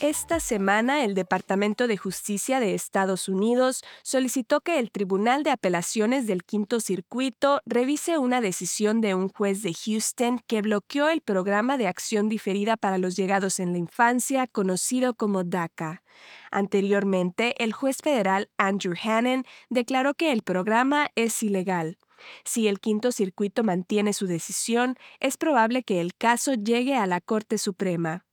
Esta semana, el Departamento de Justicia de Estados Unidos solicitó que el Tribunal de Apelaciones del Quinto Circuito revise una decisión de un juez de Houston que bloqueó el programa de acción diferida para los llegados en la infancia, conocido como DACA. Anteriormente, el juez federal Andrew Hannon declaró que el programa es ilegal. Si el Quinto Circuito mantiene su decisión, es probable que el caso llegue a la Corte Suprema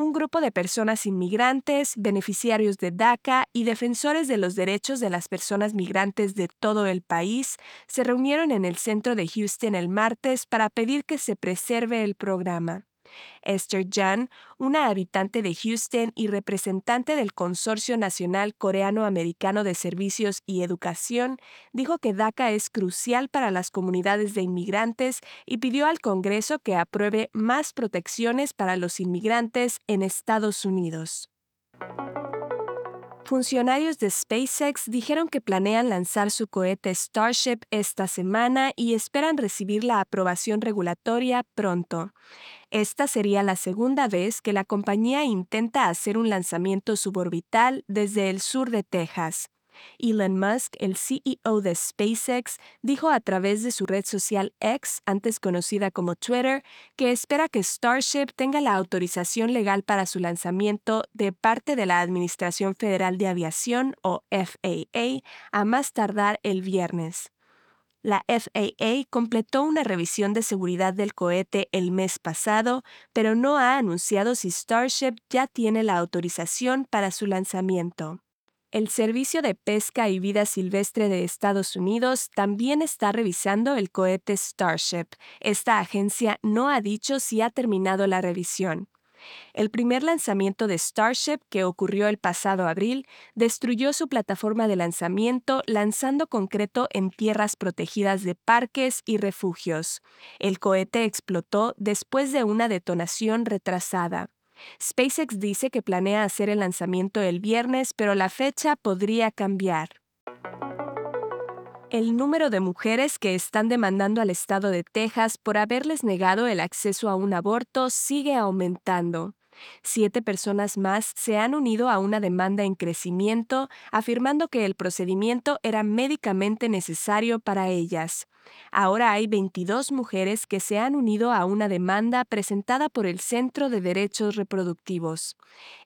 un grupo de personas inmigrantes, beneficiarios de DACA y defensores de los derechos de las personas migrantes de todo el país se reunieron en el centro de Houston el martes para pedir que se preserve el programa. Esther Jan, una habitante de Houston y representante del Consorcio Nacional Coreano-Americano de Servicios y Educación, dijo que DACA es crucial para las comunidades de inmigrantes y pidió al Congreso que apruebe más protecciones para los inmigrantes en Estados Unidos. Funcionarios de SpaceX dijeron que planean lanzar su cohete Starship esta semana y esperan recibir la aprobación regulatoria pronto. Esta sería la segunda vez que la compañía intenta hacer un lanzamiento suborbital desde el sur de Texas. Elon Musk, el CEO de SpaceX, dijo a través de su red social X, antes conocida como Twitter, que espera que Starship tenga la autorización legal para su lanzamiento de parte de la Administración Federal de Aviación, o FAA, a más tardar el viernes. La FAA completó una revisión de seguridad del cohete el mes pasado, pero no ha anunciado si Starship ya tiene la autorización para su lanzamiento. El Servicio de Pesca y Vida Silvestre de Estados Unidos también está revisando el cohete Starship. Esta agencia no ha dicho si ha terminado la revisión. El primer lanzamiento de Starship, que ocurrió el pasado abril, destruyó su plataforma de lanzamiento lanzando concreto en tierras protegidas de parques y refugios. El cohete explotó después de una detonación retrasada. SpaceX dice que planea hacer el lanzamiento el viernes, pero la fecha podría cambiar. El número de mujeres que están demandando al estado de Texas por haberles negado el acceso a un aborto sigue aumentando. Siete personas más se han unido a una demanda en crecimiento, afirmando que el procedimiento era médicamente necesario para ellas. Ahora hay 22 mujeres que se han unido a una demanda presentada por el Centro de Derechos Reproductivos.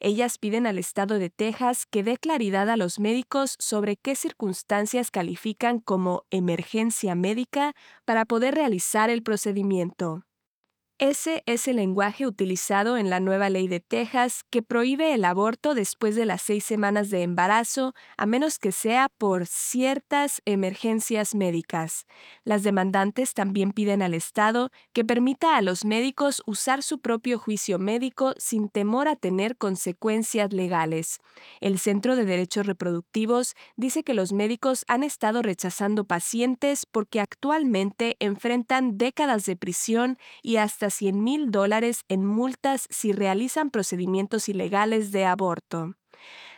Ellas piden al Estado de Texas que dé claridad a los médicos sobre qué circunstancias califican como emergencia médica para poder realizar el procedimiento. Ese es el lenguaje utilizado en la nueva ley de Texas que prohíbe el aborto después de las seis semanas de embarazo, a menos que sea por ciertas emergencias médicas. Las demandantes también piden al Estado que permita a los médicos usar su propio juicio médico sin temor a tener consecuencias legales. El Centro de Derechos Reproductivos dice que los médicos han estado rechazando pacientes porque actualmente enfrentan décadas de prisión y hasta 100 mil dólares en multas si realizan procedimientos ilegales de aborto.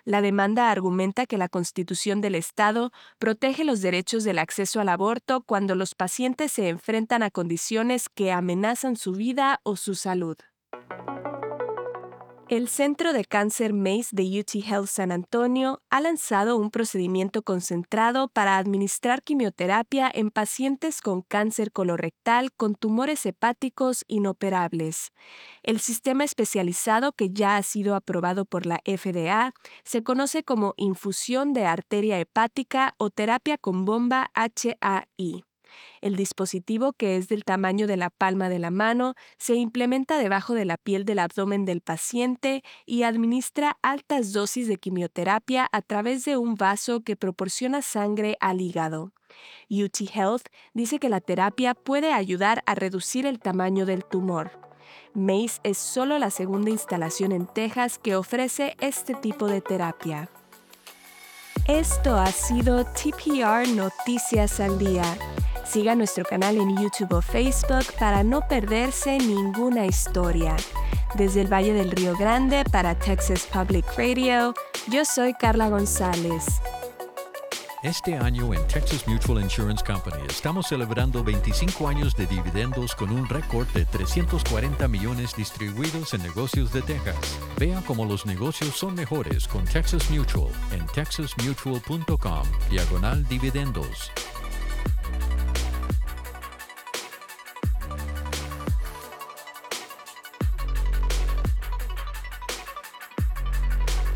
La demanda argumenta que la Constitución del Estado protege los derechos del acceso al aborto cuando los pacientes se enfrentan a condiciones que amenazan su vida o su salud. El Centro de Cáncer MACE de UT Health San Antonio ha lanzado un procedimiento concentrado para administrar quimioterapia en pacientes con cáncer colorectal con tumores hepáticos inoperables. El sistema especializado que ya ha sido aprobado por la FDA se conoce como infusión de arteria hepática o terapia con bomba HAI. El dispositivo, que es del tamaño de la palma de la mano, se implementa debajo de la piel del abdomen del paciente y administra altas dosis de quimioterapia a través de un vaso que proporciona sangre al hígado. UT Health dice que la terapia puede ayudar a reducir el tamaño del tumor. Mace es solo la segunda instalación en Texas que ofrece este tipo de terapia. Esto ha sido TPR Noticias al Día. Siga nuestro canal en YouTube o Facebook para no perderse ninguna historia. Desde el Valle del Río Grande para Texas Public Radio, yo soy Carla González. Este año en Texas Mutual Insurance Company estamos celebrando 25 años de dividendos con un récord de 340 millones distribuidos en negocios de Texas. Vea cómo los negocios son mejores con Texas Mutual en texasmutual.com diagonal dividendos.